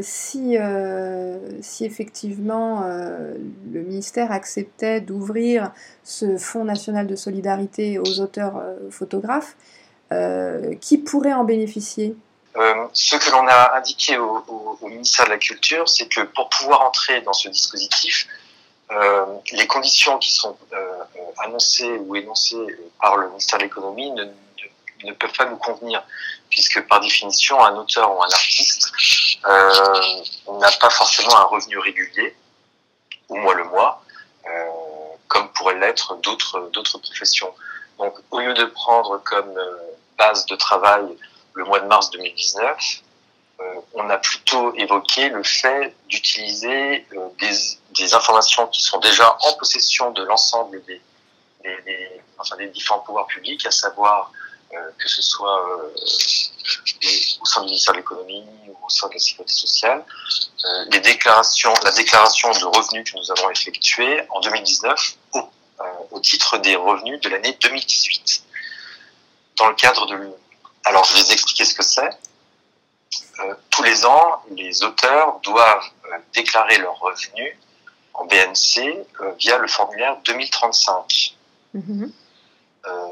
si, si effectivement le ministère acceptait d'ouvrir ce Fonds national de solidarité aux auteurs photographes, qui pourrait en bénéficier? Ce que l'on a indiqué au, ministère de la Culture, c'est que pour pouvoir entrer dans ce dispositif, euh, les conditions qui sont euh, annoncées ou énoncées par le ministère de l'économie ne, peuvent pas nous convenir, puisque par définition, un auteur ou un artiste euh, n'a pas forcément un revenu régulier, au mois le mois, euh, comme pourraient l'être d'autres professions. Donc, au lieu de prendre comme euh, base de travail le mois de mars 2019, euh, on a plutôt évoqué le fait d'utiliser euh, des, informations qui sont déjà en possession de l'ensemble des, enfin, des différents pouvoirs publics, à savoir euh, que ce soit au sein du ministère de l'économie ou au sein de la sécurité sociale, les déclarations, la déclaration de revenus que nous avons effectuée en 2019 au, titre des revenus de l'année 2018 dans le cadre de. Alors je vais vous expliquer ce que c'est. Euh, tous les ans, les auteurs doivent euh, déclarer leurs revenus en BNC euh, via le formulaire 2035. Mhm.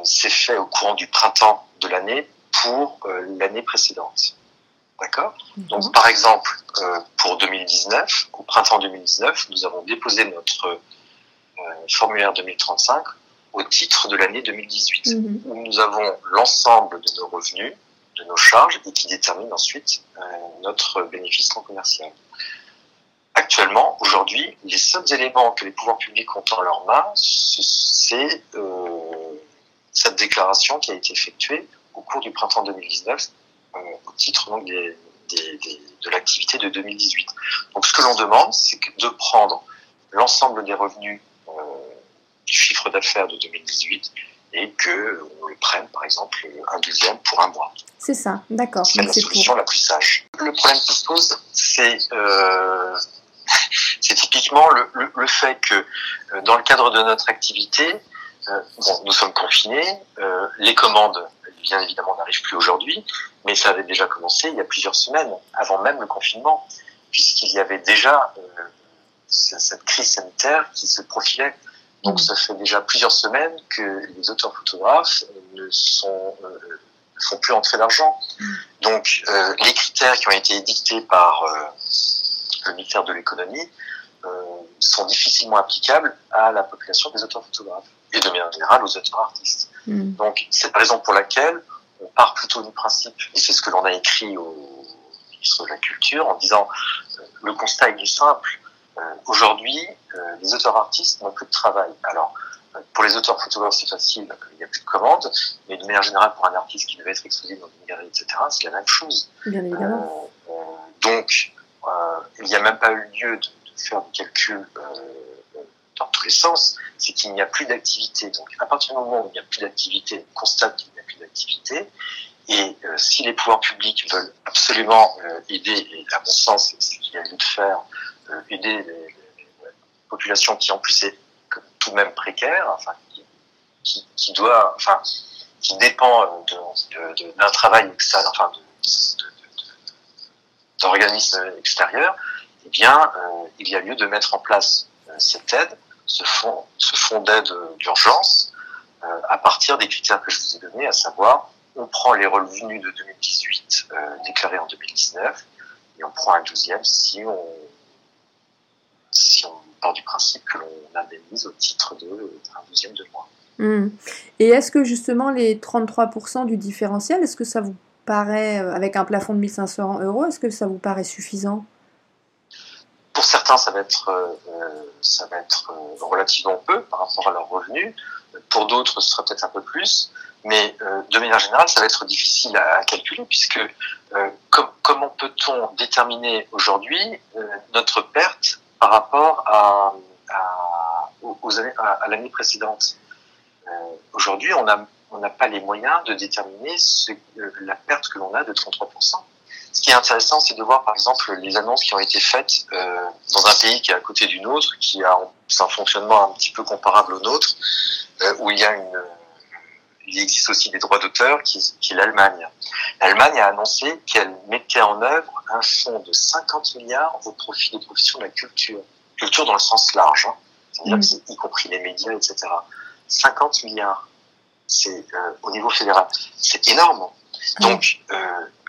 C'est fait au courant du printemps de l'année pour l'année précédente. D'accord? Donc, par exemple, pour 2019, au printemps 2019, nous avons déposé notre formulaire 2035 au titre de l'année 2018, mhm. où nous avons l'ensemble de nos revenus, de nos charges et qui détermine ensuite euh, notre bénéfice non commercial. Actuellement, aujourd'hui, les seuls éléments que les pouvoirs publics ont en leurs mains, c'est euh, cette déclaration qui a été effectuée au cours du printemps 2019 euh, au titre donc, des, des, des, de l'activité de 2018. Donc ce que l'on demande, c'est de prendre l'ensemble des revenus euh, du chiffre d'affaires de 2018 et que on le prenne par exemple un deuxième pour un mois. C'est ça, d'accord. C'est la solution la plus sage. Le problème qui se pose, c'est euh, typiquement le, le, le, fait que dans le cadre de notre activité, bon, nous sommes confinés, euh, les commandes, bien évidemment, n'arrivent plus aujourd'hui, mais ça avait déjà commencé il y a plusieurs semaines, avant même le confinement, puisqu'il y avait déjà euh, cette crise sanitaire qui se profilait. Donc ça fait déjà plusieurs semaines que les auteurs photographes ne sont euh, ne font plus entrer d'argent. Donc euh, les critères qui ont été édictés par euh, le ministère de l'économie euh, sont difficilement applicables à la population des auteurs photographes et de manière générale aux auteurs artistes. Mm. Donc c'est la raison pour laquelle on part plutôt du principe, et c'est ce que l'on a écrit au ministre de la Culture en disant le constat est du simple euh, aujourd'hui, euh, les auteurs artistes n'ont plus de travail. Alors, euh, pour les auteurs photographes, c'est facile, il n'y a plus de commandes, mais de manière générale, pour un artiste qui devait être exposé dans une galerie, etc., c'est la même chose. Bien évidemment. donc, il n'y a même pas eu lieu de, faire des calculs dans tous les sens, c'est qu'il n'y a plus d'activité. Donc, à partir du moment où il n'y a plus d'activité, on constate qu'il n'y a plus d'activité, et si les pouvoirs publics veulent absolument aider, et à mon sens, c'est ce qu'il y a lieu de faire, aider les, populations qui en plus est tout de même précaire, enfin qui, qui, doit, enfin qui dépend d'un travail extérieur, enfin d'organismes extérieurs, eh bien, euh, il y a lieu de mettre en place euh, cette aide, ce fonds, d'aide d'urgence, euh, à partir des critères que je vous ai donnés, à savoir, on prend les revenus de 2018 déclarés en 2019 et on prend un douzième si on part du principe que l'on indemnise au titre d'un douzième de mois. Hmm. Et est-ce que justement les 33% du différentiel, est-ce que ça vous paraît, euh, avec un plafond de 1500 euros, est-ce que ça vous paraît suffisant? Pour certains, ça va être, euh, ça va être euh, relativement peu par rapport à leurs revenus. Pour d'autres, ce sera peut-être un peu plus. Mais de manière générale, ça va être difficile à, calculer puisque comment peut-on déterminer aujourd'hui notre perte par rapport à, à, aux années, à, l'année précédente? Euh, Aujourd'hui, on n'a on n'a pas les moyens de déterminer ce, euh, la perte que l'on a de 33%. Ce qui est intéressant, c'est de voir par exemple les annonces qui ont été faites euh, dans un pays qui est à côté du nôtre, qui a un fonctionnement un petit peu comparable au nôtre, euh, où il y a une, il existe aussi des droits d'auteur, qui, qui est l'Allemagne. L'Allemagne a annoncé qu'elle mettait en œuvre un fonds de 50 milliards au profit des professions de la culture. Culture dans le sens large, hein. c'est-à-dire mm. y compris les médias, etc. 50 milliards, c'est euh, au niveau fédéral, c'est énorme. Donc, euh,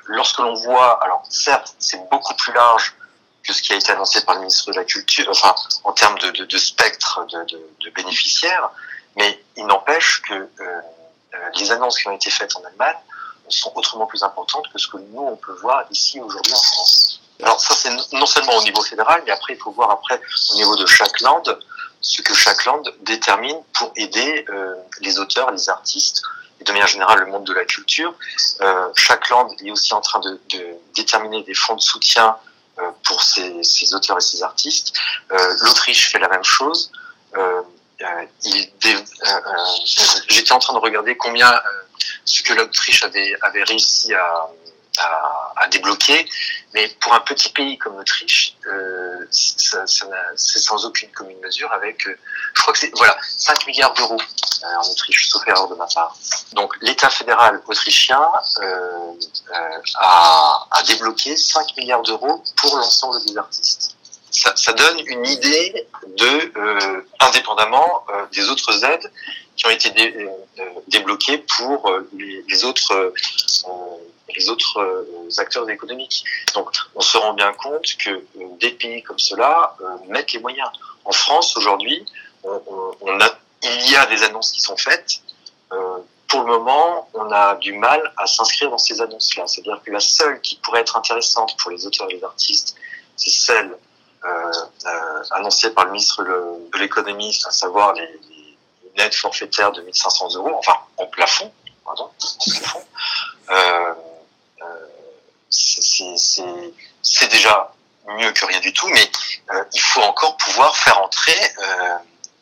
lorsque l'on voit, alors certes, c'est beaucoup plus large que ce qui a été annoncé par le ministre de la Culture, enfin, en termes de, spectre de, bénéficiaires, mais il n'empêche que euh, les annonces qui ont été faites en Allemagne sont autrement plus importantes que ce que nous, on peut voir ici aujourd'hui en France. Alors ça, c'est non seulement au niveau fédéral, mais après, il faut voir après au niveau de chaque land ce que chaque land détermine pour aider euh, les auteurs, les artistes, de manière générale le monde de la culture. Euh, chaque land est aussi en train de, déterminer des fonds de soutien euh, pour ces, auteurs et ces artistes. Euh, L'Autriche fait la même chose. J'étais en train de regarder combien ce que l'Autriche avait, réussi à, débloquer. Mais pour un petit pays comme l'Autriche, euh, c'est sans aucune commune mesure avec, euh, je crois que c'est voilà, 5 milliards d'euros euh, en Autriche, sauf erreur de ma part. Donc l'État fédéral autrichien euh, a, débloqué 5 milliards d'euros pour l'ensemble des artistes. Ça, ça, donne une idée de, indépendamment des autres aides qui ont été dé, débloquées pour les, les autres les autres euh, acteurs économiques. Donc on se rend bien compte que euh, des pays comme cela euh, mettent les moyens. En France aujourd'hui, il y a des annonces qui sont faites. pour le moment, on a du mal à s'inscrire dans ces annonces-là. C'est-à-dire que la seule qui pourrait être intéressante pour les auteurs et les artistes, c'est celle euh, annoncée par le ministre de l'économie, à savoir les, aides forfaitaires de 1500 euros, enfin en plafond, pardon, en plafond. Euh, c'est déjà mieux que rien du tout, mais euh, il faut encore pouvoir faire entrer euh,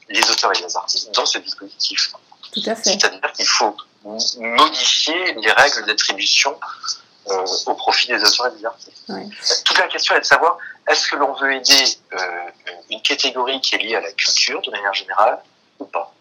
les auteurs et les artistes dans ce dispositif. Tout à fait. C'est-à-dire qu'il faut modifier les règles d'attribution euh, au profit des auteurs et des artistes. Toute la question est de savoir est-ce que l'on veut aider une catégorie qui est liée à la culture de manière générale ou pas?